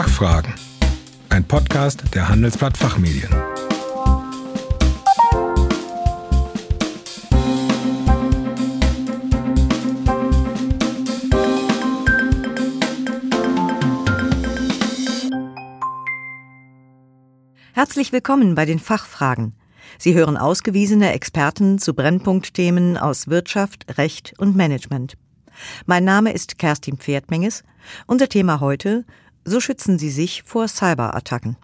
Fachfragen. Ein Podcast der Handelsblatt Fachmedien. Herzlich willkommen bei den Fachfragen. Sie hören ausgewiesene Experten zu Brennpunktthemen aus Wirtschaft, Recht und Management. Mein Name ist Kerstin Pferdmenges. Unser Thema heute so schützen sie sich vor Cyberattacken.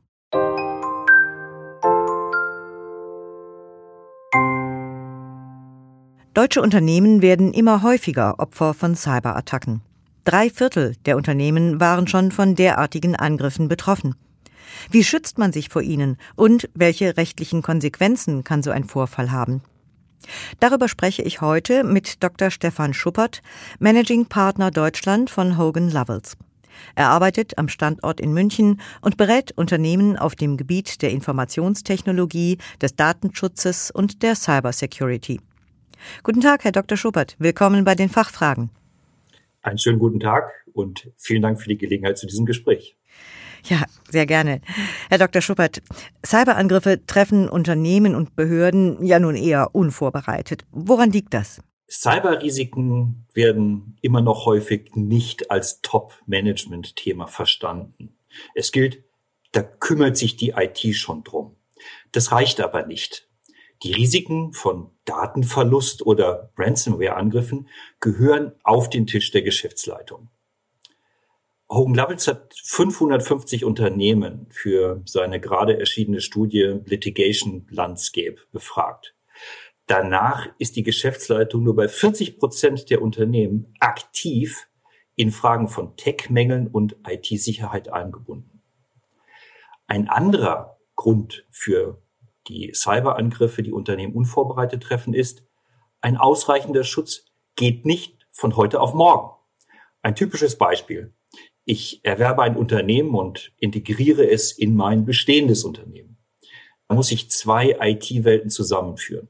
Deutsche Unternehmen werden immer häufiger Opfer von Cyberattacken. Drei Viertel der Unternehmen waren schon von derartigen Angriffen betroffen. Wie schützt man sich vor ihnen und welche rechtlichen Konsequenzen kann so ein Vorfall haben? Darüber spreche ich heute mit Dr. Stefan Schuppert, Managing Partner Deutschland von Hogan Lovells. Er arbeitet am Standort in München und berät Unternehmen auf dem Gebiet der Informationstechnologie, des Datenschutzes und der Cybersecurity. Guten Tag, Herr Dr. Schuppert. Willkommen bei den Fachfragen. Einen schönen guten Tag und vielen Dank für die Gelegenheit zu diesem Gespräch. Ja, sehr gerne. Herr Dr. Schuppert, Cyberangriffe treffen Unternehmen und Behörden ja nun eher unvorbereitet. Woran liegt das? Cyberrisiken werden immer noch häufig nicht als Top-Management-Thema verstanden. Es gilt, da kümmert sich die IT schon drum. Das reicht aber nicht. Die Risiken von Datenverlust oder Ransomware-Angriffen gehören auf den Tisch der Geschäftsleitung. Hogan Lovells hat 550 Unternehmen für seine gerade erschienene Studie Litigation Landscape befragt. Danach ist die Geschäftsleitung nur bei 40 Prozent der Unternehmen aktiv in Fragen von Tech-Mängeln und IT-Sicherheit eingebunden. Ein anderer Grund für die Cyberangriffe, die Unternehmen unvorbereitet treffen, ist, ein ausreichender Schutz geht nicht von heute auf morgen. Ein typisches Beispiel. Ich erwerbe ein Unternehmen und integriere es in mein bestehendes Unternehmen. Da muss ich zwei IT-Welten zusammenführen.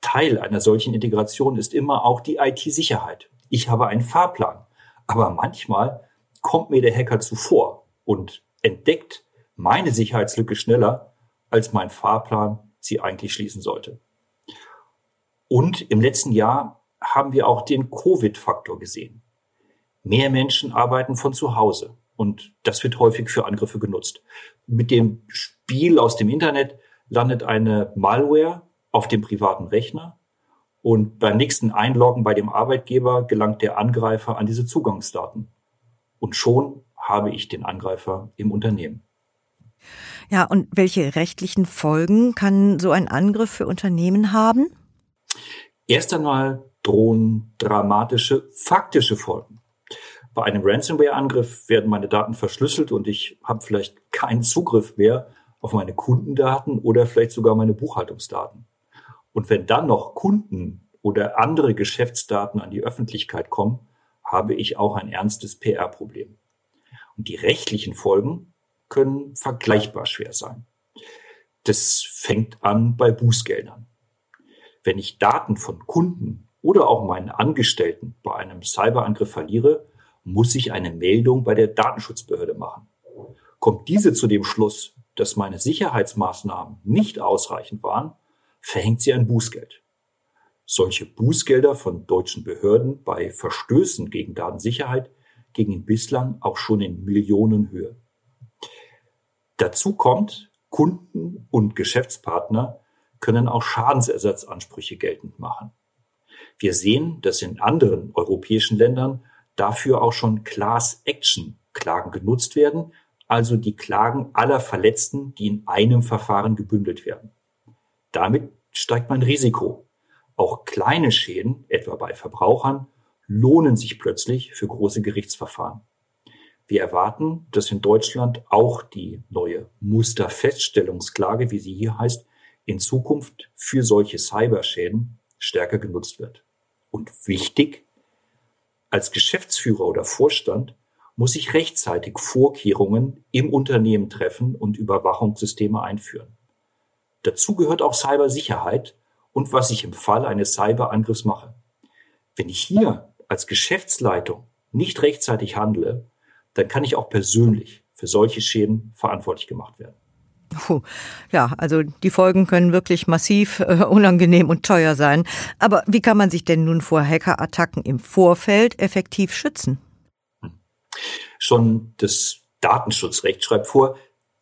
Teil einer solchen Integration ist immer auch die IT-Sicherheit. Ich habe einen Fahrplan, aber manchmal kommt mir der Hacker zuvor und entdeckt meine Sicherheitslücke schneller, als mein Fahrplan sie eigentlich schließen sollte. Und im letzten Jahr haben wir auch den Covid-Faktor gesehen. Mehr Menschen arbeiten von zu Hause und das wird häufig für Angriffe genutzt. Mit dem Spiel aus dem Internet landet eine Malware auf dem privaten Rechner und beim nächsten Einloggen bei dem Arbeitgeber gelangt der Angreifer an diese Zugangsdaten. Und schon habe ich den Angreifer im Unternehmen. Ja, und welche rechtlichen Folgen kann so ein Angriff für Unternehmen haben? Erst einmal drohen dramatische faktische Folgen. Bei einem Ransomware-Angriff werden meine Daten verschlüsselt und ich habe vielleicht keinen Zugriff mehr auf meine Kundendaten oder vielleicht sogar meine Buchhaltungsdaten. Und wenn dann noch Kunden oder andere Geschäftsdaten an die Öffentlichkeit kommen, habe ich auch ein ernstes PR-Problem. Und die rechtlichen Folgen können vergleichbar schwer sein. Das fängt an bei Bußgeldern. Wenn ich Daten von Kunden oder auch meinen Angestellten bei einem Cyberangriff verliere, muss ich eine Meldung bei der Datenschutzbehörde machen. Kommt diese zu dem Schluss, dass meine Sicherheitsmaßnahmen nicht ausreichend waren, verhängt sie ein Bußgeld. Solche Bußgelder von deutschen Behörden bei Verstößen gegen Datensicherheit gingen bislang auch schon in Millionenhöhe. Dazu kommt, Kunden und Geschäftspartner können auch Schadensersatzansprüche geltend machen. Wir sehen, dass in anderen europäischen Ländern dafür auch schon Class-Action-Klagen genutzt werden, also die Klagen aller Verletzten, die in einem Verfahren gebündelt werden. Damit steigt mein Risiko. Auch kleine Schäden, etwa bei Verbrauchern, lohnen sich plötzlich für große Gerichtsverfahren. Wir erwarten, dass in Deutschland auch die neue Musterfeststellungsklage, wie sie hier heißt, in Zukunft für solche Cyberschäden stärker genutzt wird. Und wichtig, als Geschäftsführer oder Vorstand muss ich rechtzeitig Vorkehrungen im Unternehmen treffen und Überwachungssysteme einführen. Dazu gehört auch Cybersicherheit und was ich im Fall eines Cyberangriffs mache. Wenn ich hier als Geschäftsleitung nicht rechtzeitig handle, dann kann ich auch persönlich für solche Schäden verantwortlich gemacht werden. Puh. Ja, also die Folgen können wirklich massiv, äh, unangenehm und teuer sein. Aber wie kann man sich denn nun vor Hackerattacken im Vorfeld effektiv schützen? Schon das Datenschutzrecht schreibt vor,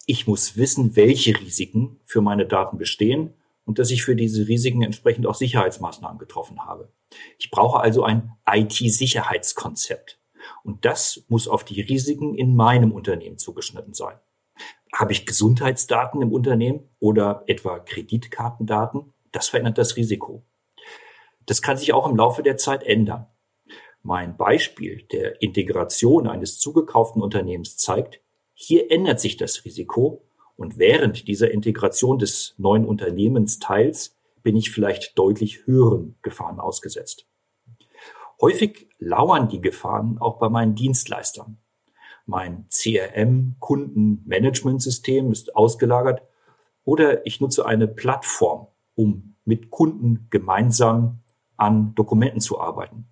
ich muss wissen, welche Risiken für meine Daten bestehen und dass ich für diese Risiken entsprechend auch Sicherheitsmaßnahmen getroffen habe. Ich brauche also ein IT-Sicherheitskonzept. Und das muss auf die Risiken in meinem Unternehmen zugeschnitten sein. Habe ich Gesundheitsdaten im Unternehmen oder etwa Kreditkartendaten? Das verändert das Risiko. Das kann sich auch im Laufe der Zeit ändern. Mein Beispiel der Integration eines zugekauften Unternehmens zeigt, hier ändert sich das Risiko und während dieser Integration des neuen Unternehmensteils bin ich vielleicht deutlich höheren Gefahren ausgesetzt. Häufig lauern die Gefahren auch bei meinen Dienstleistern. Mein CRM-Kundenmanagementsystem ist ausgelagert oder ich nutze eine Plattform, um mit Kunden gemeinsam an Dokumenten zu arbeiten.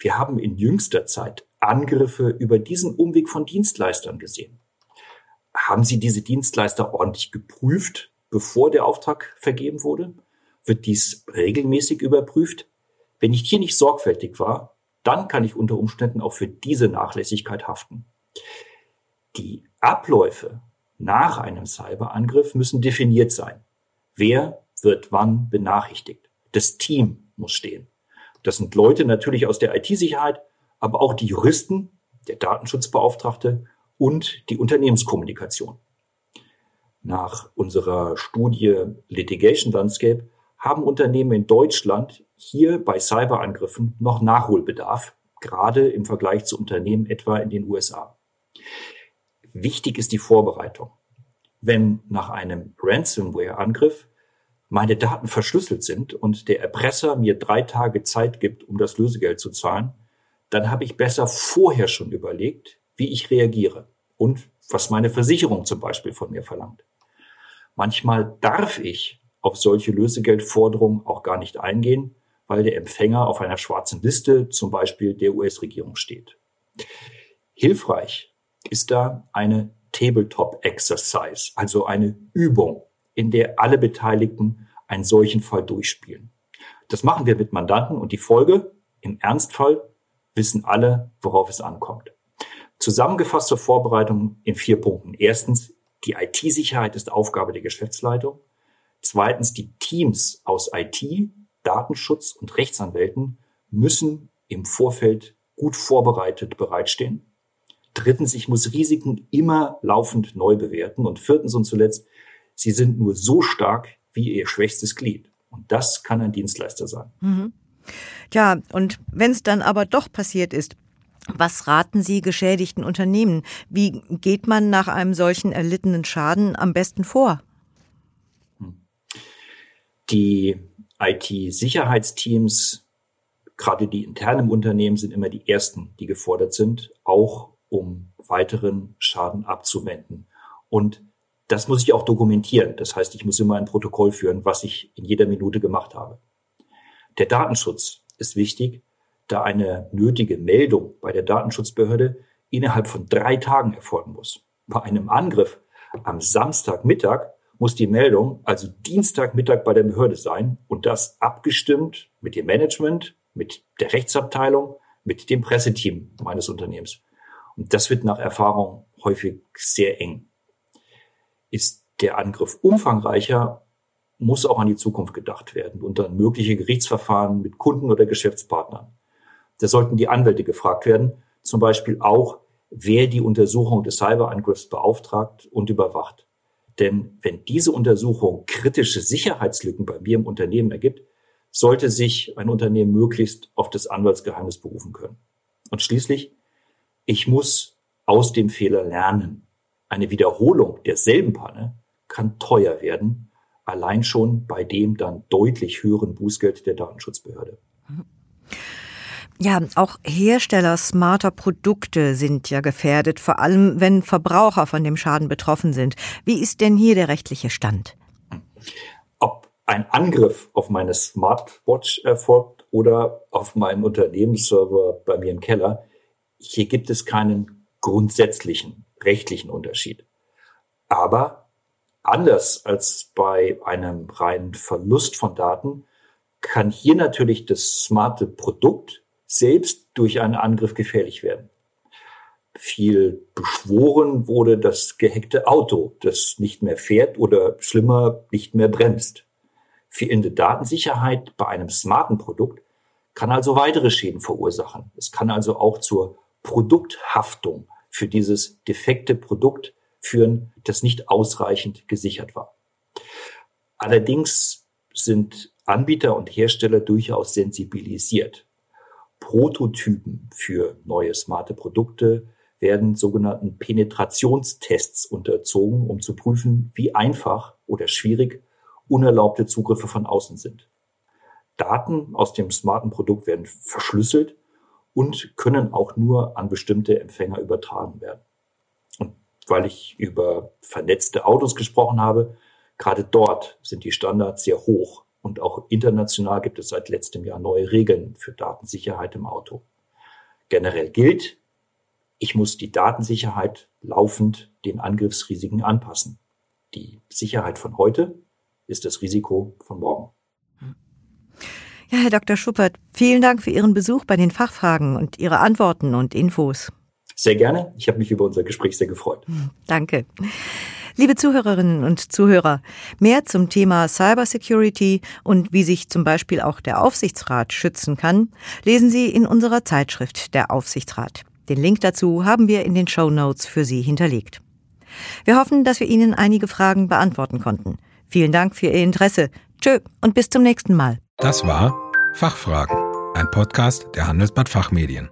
Wir haben in jüngster Zeit Angriffe über diesen Umweg von Dienstleistern gesehen. Haben Sie diese Dienstleister ordentlich geprüft, bevor der Auftrag vergeben wurde? Wird dies regelmäßig überprüft? Wenn ich hier nicht sorgfältig war, dann kann ich unter Umständen auch für diese Nachlässigkeit haften. Die Abläufe nach einem Cyberangriff müssen definiert sein. Wer wird wann benachrichtigt? Das Team muss stehen. Das sind Leute natürlich aus der IT-Sicherheit, aber auch die Juristen, der Datenschutzbeauftragte und die Unternehmenskommunikation. Nach unserer Studie Litigation Landscape haben Unternehmen in Deutschland hier bei Cyberangriffen noch Nachholbedarf, gerade im Vergleich zu Unternehmen etwa in den USA. Wichtig ist die Vorbereitung. Wenn nach einem Ransomware-Angriff meine Daten verschlüsselt sind und der Erpresser mir drei Tage Zeit gibt, um das Lösegeld zu zahlen, dann habe ich besser vorher schon überlegt, wie ich reagiere und was meine Versicherung zum Beispiel von mir verlangt. Manchmal darf ich auf solche Lösegeldforderungen auch gar nicht eingehen, weil der Empfänger auf einer schwarzen Liste zum Beispiel der US-Regierung steht. Hilfreich ist da eine Tabletop-Exercise, also eine Übung, in der alle Beteiligten einen solchen Fall durchspielen. Das machen wir mit Mandanten und die Folge, im Ernstfall wissen alle, worauf es ankommt. Zusammengefasst zur Vorbereitung in vier Punkten. Erstens, die IT-Sicherheit ist Aufgabe der Geschäftsleitung. Zweitens, die Teams aus IT, Datenschutz und Rechtsanwälten müssen im Vorfeld gut vorbereitet bereitstehen. Drittens, ich muss Risiken immer laufend neu bewerten. Und viertens und zuletzt, sie sind nur so stark wie ihr schwächstes Glied. Und das kann ein Dienstleister sein. Mhm. Ja, und wenn es dann aber doch passiert ist, was raten Sie geschädigten Unternehmen? Wie geht man nach einem solchen erlittenen Schaden am besten vor? Die IT-Sicherheitsteams, gerade die intern im Unternehmen, sind immer die ersten, die gefordert sind, auch um weiteren Schaden abzuwenden. Und das muss ich auch dokumentieren. Das heißt, ich muss immer ein Protokoll führen, was ich in jeder Minute gemacht habe. Der Datenschutz ist wichtig, da eine nötige Meldung bei der Datenschutzbehörde innerhalb von drei Tagen erfolgen muss. Bei einem Angriff am Samstagmittag muss die Meldung also Dienstagmittag bei der Behörde sein und das abgestimmt mit dem Management, mit der Rechtsabteilung, mit dem Presseteam meines Unternehmens. Und das wird nach Erfahrung häufig sehr eng. Ist der Angriff umfangreicher, muss auch an die Zukunft gedacht werden und dann mögliche Gerichtsverfahren mit Kunden oder Geschäftspartnern. Da sollten die Anwälte gefragt werden, zum Beispiel auch, wer die Untersuchung des Cyberangriffs beauftragt und überwacht. Denn wenn diese Untersuchung kritische Sicherheitslücken bei mir im Unternehmen ergibt, sollte sich ein Unternehmen möglichst auf das Anwaltsgeheimnis berufen können. Und schließlich, ich muss aus dem Fehler lernen. Eine Wiederholung derselben Panne kann teuer werden, allein schon bei dem dann deutlich höheren Bußgeld der Datenschutzbehörde. Mhm. Ja, auch Hersteller smarter Produkte sind ja gefährdet, vor allem wenn Verbraucher von dem Schaden betroffen sind. Wie ist denn hier der rechtliche Stand? Ob ein Angriff auf meine Smartwatch erfolgt oder auf meinen Unternehmensserver bei mir im Keller, hier gibt es keinen grundsätzlichen rechtlichen Unterschied. Aber anders als bei einem reinen Verlust von Daten kann hier natürlich das smarte Produkt selbst durch einen Angriff gefährlich werden. Viel beschworen wurde das gehackte Auto, das nicht mehr fährt oder schlimmer nicht mehr bremst. Fehlende Datensicherheit bei einem smarten Produkt kann also weitere Schäden verursachen. Es kann also auch zur Produkthaftung für dieses defekte Produkt führen, das nicht ausreichend gesichert war. Allerdings sind Anbieter und Hersteller durchaus sensibilisiert. Prototypen für neue smarte Produkte werden sogenannten Penetrationstests unterzogen, um zu prüfen, wie einfach oder schwierig unerlaubte Zugriffe von außen sind. Daten aus dem smarten Produkt werden verschlüsselt und können auch nur an bestimmte Empfänger übertragen werden. Und weil ich über vernetzte Autos gesprochen habe, gerade dort sind die Standards sehr hoch und auch international gibt es seit letztem Jahr neue Regeln für Datensicherheit im Auto. Generell gilt, ich muss die Datensicherheit laufend den Angriffsrisiken anpassen. Die Sicherheit von heute ist das Risiko von morgen. Ja, Herr Dr. Schuppert, vielen Dank für Ihren Besuch bei den Fachfragen und Ihre Antworten und Infos. Sehr gerne. Ich habe mich über unser Gespräch sehr gefreut. Danke. Liebe Zuhörerinnen und Zuhörer, mehr zum Thema Cybersecurity und wie sich zum Beispiel auch der Aufsichtsrat schützen kann, lesen Sie in unserer Zeitschrift Der Aufsichtsrat. Den Link dazu haben wir in den Show Notes für Sie hinterlegt. Wir hoffen, dass wir Ihnen einige Fragen beantworten konnten. Vielen Dank für Ihr Interesse. Tschö und bis zum nächsten Mal. Das war Fachfragen, ein Podcast der Handelsblatt Fachmedien.